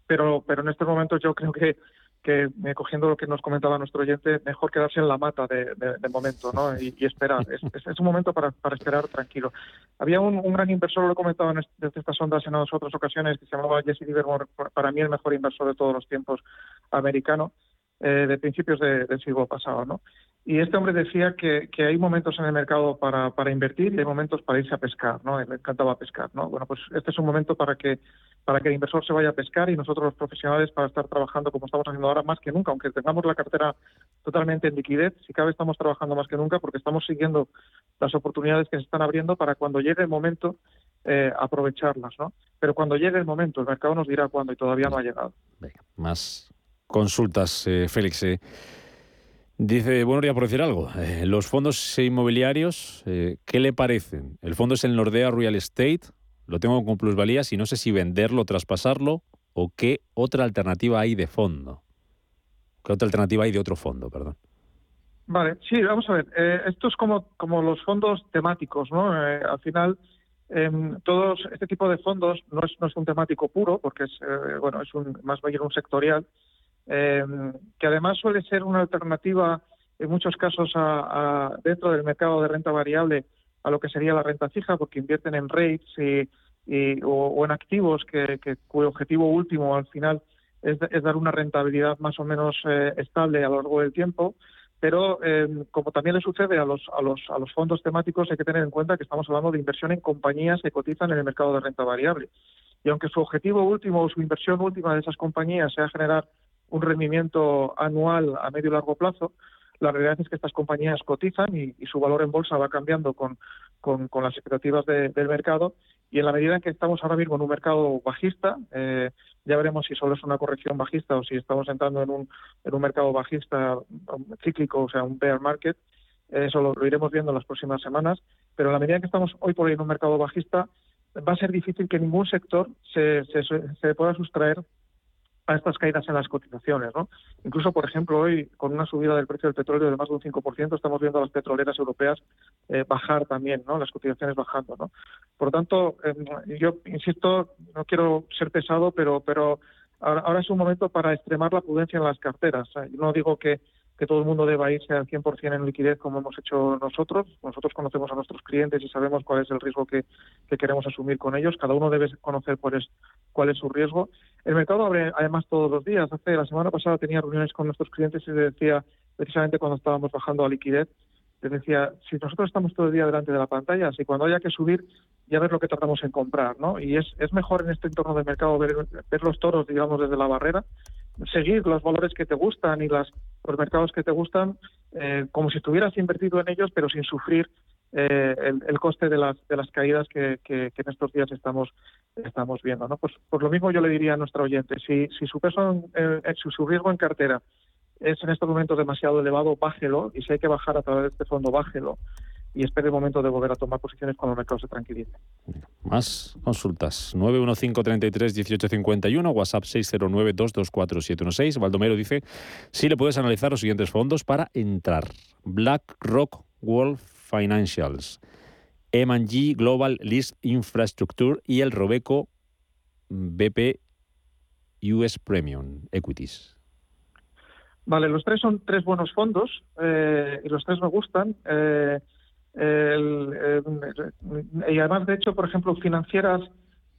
Pero, pero en estos momentos yo creo que, que eh, cogiendo lo que nos comentaba nuestro oyente, mejor quedarse en la mata de, momento, ¿no? Y, esperar. Es, es, un momento para, para esperar tranquilo. Había un, gran inversor, lo he comentado en desde estas ondas en otras ocasiones, que se llamaba Jesse Livermore, para mí el mejor inversor de todos los tiempos americano, eh, de principios del siglo pasado, ¿no? Y este hombre decía que, hay momentos en el mercado para, invertir y hay momentos para irse a pescar, ¿no? Le encantaba pescar, ¿no? Bueno, pues este es un momento para que, para que el inversor se vaya a pescar y nosotros los profesionales para estar trabajando como estamos haciendo ahora más que nunca, aunque tengamos la cartera totalmente en liquidez, si cabe estamos trabajando más que nunca porque estamos siguiendo las oportunidades que se están abriendo para cuando llegue el momento eh, aprovecharlas, ¿no? Pero cuando llegue el momento, el mercado nos dirá cuándo y todavía no ha llegado. Más consultas, eh, Félix. Eh. Dice, bueno, días por decir algo. Eh, los fondos inmobiliarios, eh, ¿qué le parecen? El fondo es el Nordea Real Estate, lo tengo con plusvalías y no sé si venderlo, traspasarlo o qué otra alternativa hay de fondo. ¿Qué otra alternativa hay de otro fondo, perdón? Vale, sí, vamos a ver. Eh, esto es como, como los fondos temáticos, ¿no? al final, em, todos este tipo de fondos no es, no es un temático puro, porque es, bueno, es un, más bien un sectorial, eh, que además suele ser una alternativa en muchos casos a, dentro del mercado de renta variable a lo que sería la renta fija, porque invierten en rates y, o, en activos que, cuyo objetivo último al final es, dar una rentabilidad más o menos eh, estable a lo largo del tiempo. Pero eh, como también le sucede a los, a, los, a los fondos temáticos, hay que tener en cuenta que estamos hablando de inversión en compañías que cotizan en el mercado de renta variable. Y aunque su objetivo último o su inversión última de esas compañías sea generar un rendimiento anual a medio y largo plazo, la realidad es que estas compañías cotizan y, su valor en bolsa va cambiando con, con, las expectativas del mercado. Y en la medida en que estamos ahora mismo en un mercado bajista, eh, ya veremos si solo es una corrección bajista o si estamos entrando en un, en un mercado bajista cíclico, o sea, un bear market, eso lo, iremos viendo en las próximas semanas, pero en la medida en que estamos hoy por hoy en un mercado bajista, va a ser difícil que ningún sector se, se, se pueda sustraer a estas caídas en las cotizaciones. ¿no? Incluso, por ejemplo, hoy, con una subida del precio del petróleo de más de un 5%, estamos viendo a las petroleras europeas eh, bajar también, ¿no? las cotizaciones bajando. ¿no? Por lo tanto, em, yo insisto, no quiero ser pesado, pero, pero ahora, es un momento para extremar la prudencia en las carteras. no digo que que todo el mundo deba irse al 100% en liquidez como hemos hecho nosotros. Nosotros conocemos a nuestros clientes y sabemos cuál es el riesgo que, queremos asumir con ellos. Cada uno debe conocer cuál es, cuál es su riesgo. El mercado abre además todos los días. Hace la semana pasada tenía reuniones con nuestros clientes y les decía, precisamente cuando estábamos bajando a liquidez, les decía, si nosotros estamos todo el día delante de la pantalla, si cuando haya que subir, ya ver lo que tratamos en comprar, ¿no? Y es, es mejor en este entorno de mercado ver, ver los toros, digamos, desde la barrera, seguir los valores que te gustan y las, los mercados que te gustan eh, como si estuvieras invertido en ellos, pero sin sufrir eh, el, coste de las, de las caídas que, que, en estos días estamos, estamos viendo. ¿no? Pues, por lo mismo yo le diría a nuestro oyente, si, si su peso, en, su, su riesgo en cartera es en estos momentos demasiado elevado, bájelo, y si hay que bajar a través de este fondo, bájelo y espere el momento de volver a tomar posiciones cuando el mercado se tranquilice. Más consultas. 915331851, WhatsApp 609224716. Baldomero dice, si le puedes analizar los siguientes fondos para entrar. BlackRock World Financials, M&G Global List Infrastructure y el Robeco BP US Premium Equities. Vale, los tres son tres buenos fondos eh, y los tres me gustan. Eh, y además, de hecho, por ejemplo, financieras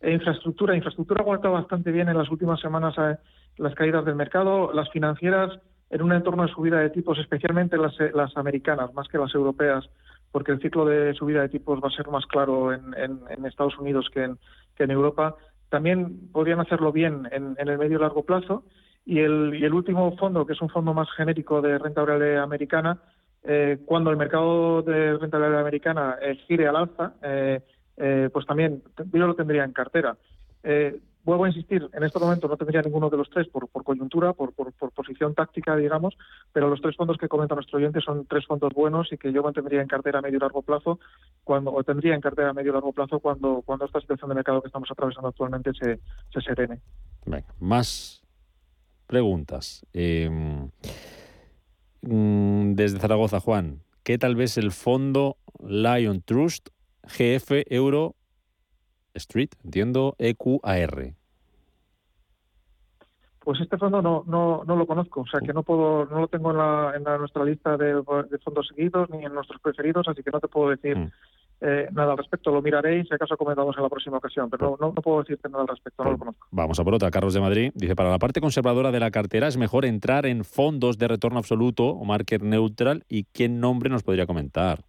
e infraestructura. Infraestructura ha aguantado bastante bien en las últimas semanas eh, las caídas del mercado. Las financieras en un entorno de subida de tipos, especialmente las, eh, las americanas, más que las europeas, porque el ciclo de subida de tipos va a ser más claro en, Estados Unidos que en, que en Europa. También podrían hacerlo bien en, en el medio y largo plazo. Y el, y el último fondo, que es un fondo más genérico de renta variable americana, eh, cuando el mercado de rentabilidad americana eh, gire al alza, eh, pues también yo lo tendría en cartera. vuelvo a insistir, en este momento no tendría ninguno de los tres por, coyuntura, por, posición táctica, digamos, pero los tres fondos que comenta nuestro oyente son tres fondos buenos y que yo mantendría en cartera a medio y largo plazo, cuando, o tendría en cartera a medio y largo plazo cuando, cuando esta situación de mercado que estamos atravesando actualmente se, se serene. Más preguntas. Mm, desde Zaragoza, Juan, ¿qué tal vez el fondo Lion Trust GF Euro Street, entiendo, EQAR? Pues este fondo no, no, no lo conozco, o sea que no puedo, no lo tengo en, la, en nuestra lista de, fondos seguidos ni en nuestros preferidos, así que no te puedo decir mm. Eh, nada al respecto, lo miraré y si acaso comentamos en la próxima ocasión, pero no, puedo decirte nada al respecto, no lo conozco. Vamos a por otra. Carlos de Madrid dice, para la parte conservadora de la cartera es mejor entrar en fondos de retorno absoluto o market neutral y qué nombre nos podría comentar.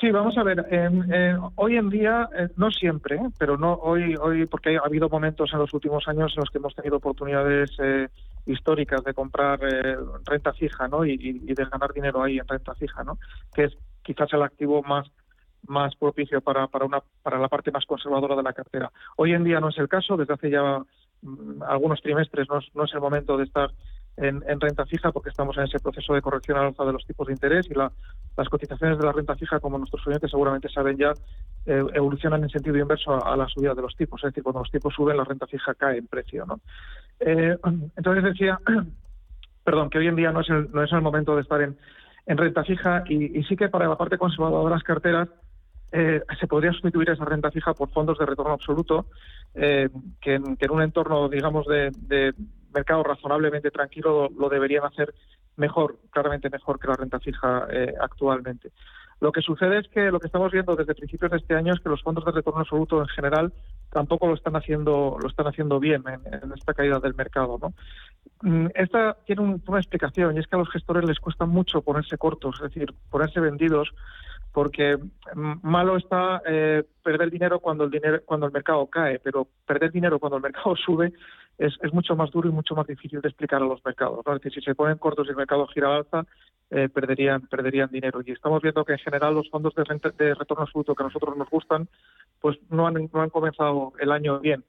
Sí, vamos a ver. hoy en día, eh, no siempre, pero no hoy, hoy porque ha habido momentos en los últimos años en los que hemos tenido oportunidades eh, históricas de comprar renta fija, ¿no? Y, y, de ganar dinero ahí en renta fija, ¿no? Que es quizás el activo más más propicio para, para, una, para la parte más conservadora de la cartera. Hoy en día no es el caso, desde hace ya mm, algunos trimestres no es, no es, el momento de estar en, renta fija porque estamos en ese proceso de corrección al alza de los tipos de interés y las cotizaciones de la renta fija, como nuestros oyentes seguramente saben ya, eh, evolucionan en sentido inverso a, la subida de los tipos. Es decir, cuando los tipos suben, la renta fija cae en precio. Eh, <clears throat> entonces decía, <clears throat> perdón, que hoy en día no es no es el momento de estar en, renta fija y, sí que para la parte conservadora de las carteras eh, se podría sustituir esa renta fija por fondos de retorno absoluto, que, en, un entorno, digamos, de, mercado razonablemente tranquilo lo, deberían hacer mejor, claramente mejor que la renta fija eh, actualmente. Lo que sucede es que lo que estamos viendo desde principios de este año es que los fondos de retorno absoluto en general tampoco lo están haciendo lo están haciendo bien en, esta caída del mercado. ¿no? Mm, esta tiene una explicación y es que a los gestores les cuesta mucho ponerse cortos, es decir, ponerse vendidos porque mm, malo está eh, perder dinero cuando el dinero cuando el mercado cae, pero perder dinero cuando el mercado <laughs> sube es, es, mucho más duro y mucho más difícil de explicar a los mercados. ¿no? Es decir, si se ponen cortos y el mercado gira al alza, eh, perderían perderían dinero. Y estamos viendo que en general los fondos de, de retorno absoluto que a nosotros nos gustan, pues no han, no han comenzado el año bien.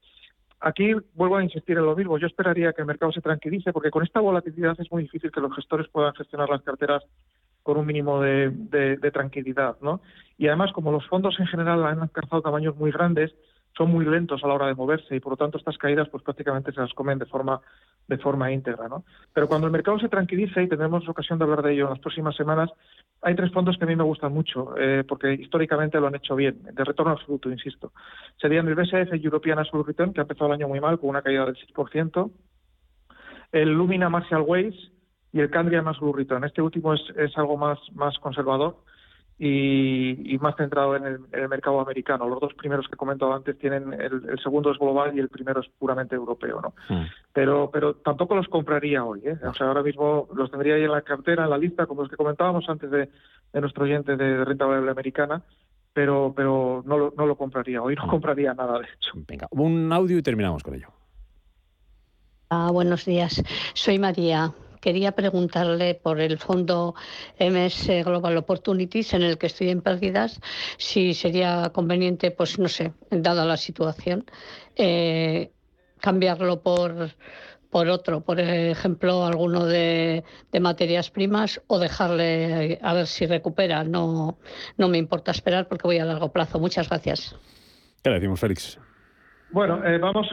Aquí vuelvo a insistir en lo mismo. Yo esperaría que el mercado se tranquilice, porque con esta volatilidad es muy difícil que los gestores puedan gestionar las carteras con un mínimo de, tranquilidad, ¿no? Y además, como los fondos en general han alcanzado tamaños muy grandes, son muy lentos a la hora de moverse y por lo tanto estas caídas pues prácticamente se las comen de forma de forma íntegra, ¿no? Pero cuando el mercado se tranquilice y tendremos ocasión de hablar de ello en las próximas semanas, hay tres fondos que a mí me gustan mucho eh, porque históricamente lo han hecho bien, de retorno absoluto, insisto. Serían el BSF European Absolute Return que ha empezado el año muy mal con una caída del 6%, el Lumina Marshall Ways y el Candria más Return. Este último es, es algo más, más conservador y, más centrado en el, mercado americano. Los dos primeros que he comentado antes tienen, el, segundo es global y el primero es puramente europeo. ¿no? Hmm. Pero, pero tampoco los compraría hoy. ¿eh? O sea, ahora mismo los tendría ahí en la cartera, en la lista, como los que comentábamos antes de, nuestro oyente de renta variable americana. Pero, pero no, lo, no lo compraría. Hoy no hmm. compraría nada, de hecho. Venga, un audio y terminamos con ello. Ah, buenos días. Soy María quería preguntarle por el fondo MS Global Opportunities en el que estoy en pérdidas, si sería conveniente, pues no sé, dada la situación, eh, cambiarlo por por otro, por ejemplo, alguno de, materias primas o dejarle a ver si recupera. No, no me importa esperar porque voy a largo plazo. Muchas gracias. ¿Qué le decimos, Félix? Bueno, eh, vamos,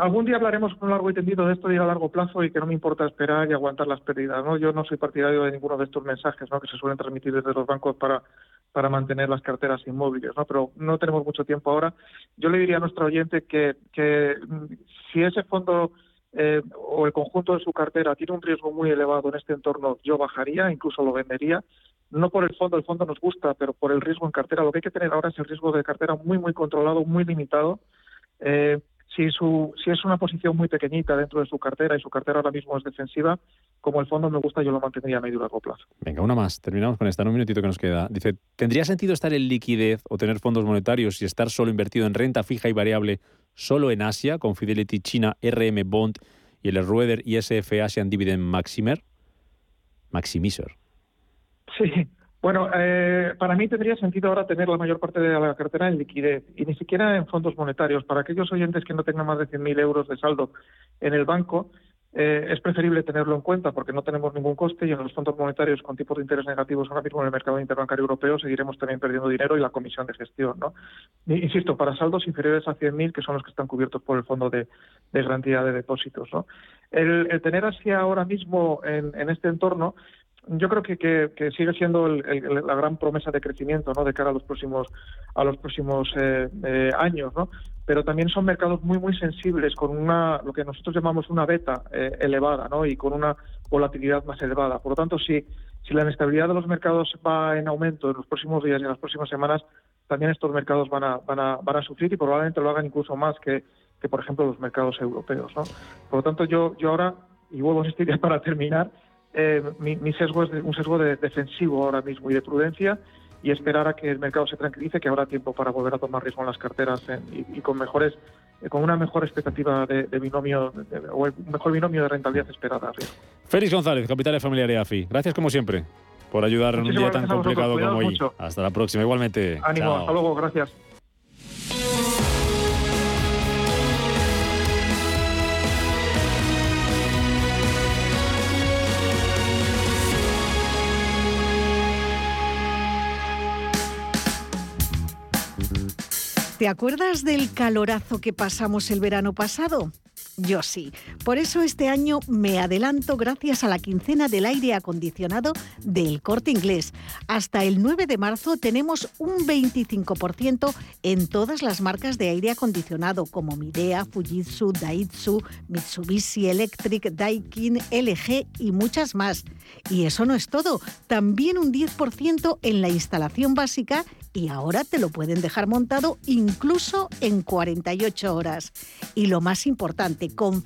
algún día hablaremos con largo y tendido de esto y a largo plazo y que no me importa esperar y aguantar las pérdidas. ¿no? Yo no soy partidario de ninguno de estos mensajes ¿no? que se suelen transmitir desde los bancos para, para mantener las carteras inmóviles, ¿no? pero no tenemos mucho tiempo ahora. Yo le diría a nuestro oyente que, que mm, si ese fondo eh, o el conjunto de su cartera tiene un riesgo muy elevado en este entorno, yo bajaría, incluso lo vendería. No por el fondo, el fondo nos gusta, pero por el riesgo en cartera. Lo que hay que tener ahora es el riesgo de cartera muy, muy controlado, muy limitado eh, si, su, si es una posición muy pequeñita dentro de su cartera y su cartera ahora mismo es defensiva, como el fondo me gusta, yo lo mantendría a medio y largo plazo. Venga, una más. Terminamos con esta, un minutito que nos queda. Dice, ¿tendría sentido estar en liquidez o tener fondos monetarios y estar solo invertido en renta fija y variable solo en Asia, con Fidelity China, RM Bond y el Rueder ISF Asian Dividend Maximer? Maximizer. Sí, bueno, eh, para mí tendría sentido ahora tener la mayor parte de la cartera en liquidez y ni siquiera en fondos monetarios. Para aquellos oyentes que no tengan más de 100.000 euros de saldo en el banco, eh, es preferible tenerlo en cuenta porque no tenemos ningún coste y en los fondos monetarios con tipos de interés negativos ahora mismo en el mercado interbancario europeo seguiremos también perdiendo dinero y la comisión de gestión. ¿no? Insisto, para saldos inferiores a 100.000, que son los que están cubiertos por el Fondo de, Garantía de Depósitos. ¿no? El, tener así ahora mismo en este entorno yo creo que, que, sigue siendo la gran promesa de crecimiento ¿no? de cara a los próximos a los próximos eh, eh, años no pero también son mercados muy muy sensibles con una lo que nosotros llamamos una beta eh, elevada no y con una volatilidad más elevada. Por lo tanto si si la inestabilidad de los mercados va en aumento en los próximos días y en las próximas semanas también estos mercados van a van a van a sufrir y probablemente lo hagan incluso más que que por ejemplo los mercados europeos no por lo tanto yo yo ahora y vuelvo a insistir para terminar eh, mi, sesgo es un sesgo de defensivo ahora mismo y de prudencia y esperar a que el mercado se tranquilice, que habrá tiempo para volver a tomar riesgo en las carteras y, con mejores, eh, con una mejor expectativa de, binomio o el mejor binomio de rentabilidad esperada. Félix González, capital de Familiar EAFI. Gracias como siempre por ayudar en un día tan complicado como hoy. Hasta la próxima, igualmente. Ánimo, hasta luego, gracias. ¿Te acuerdas del calorazo que pasamos el verano pasado? Yo sí. Por eso este año me adelanto gracias a la quincena del aire acondicionado del corte inglés. Hasta el 9 de marzo tenemos un 25% en todas las marcas de aire acondicionado como Midea, Fujitsu, Daitsu, Mitsubishi Electric, Daikin, LG y muchas más. Y eso no es todo. También un 10% en la instalación básica y ahora te lo pueden dejar montado incluso en 48 horas. Y lo más importante, con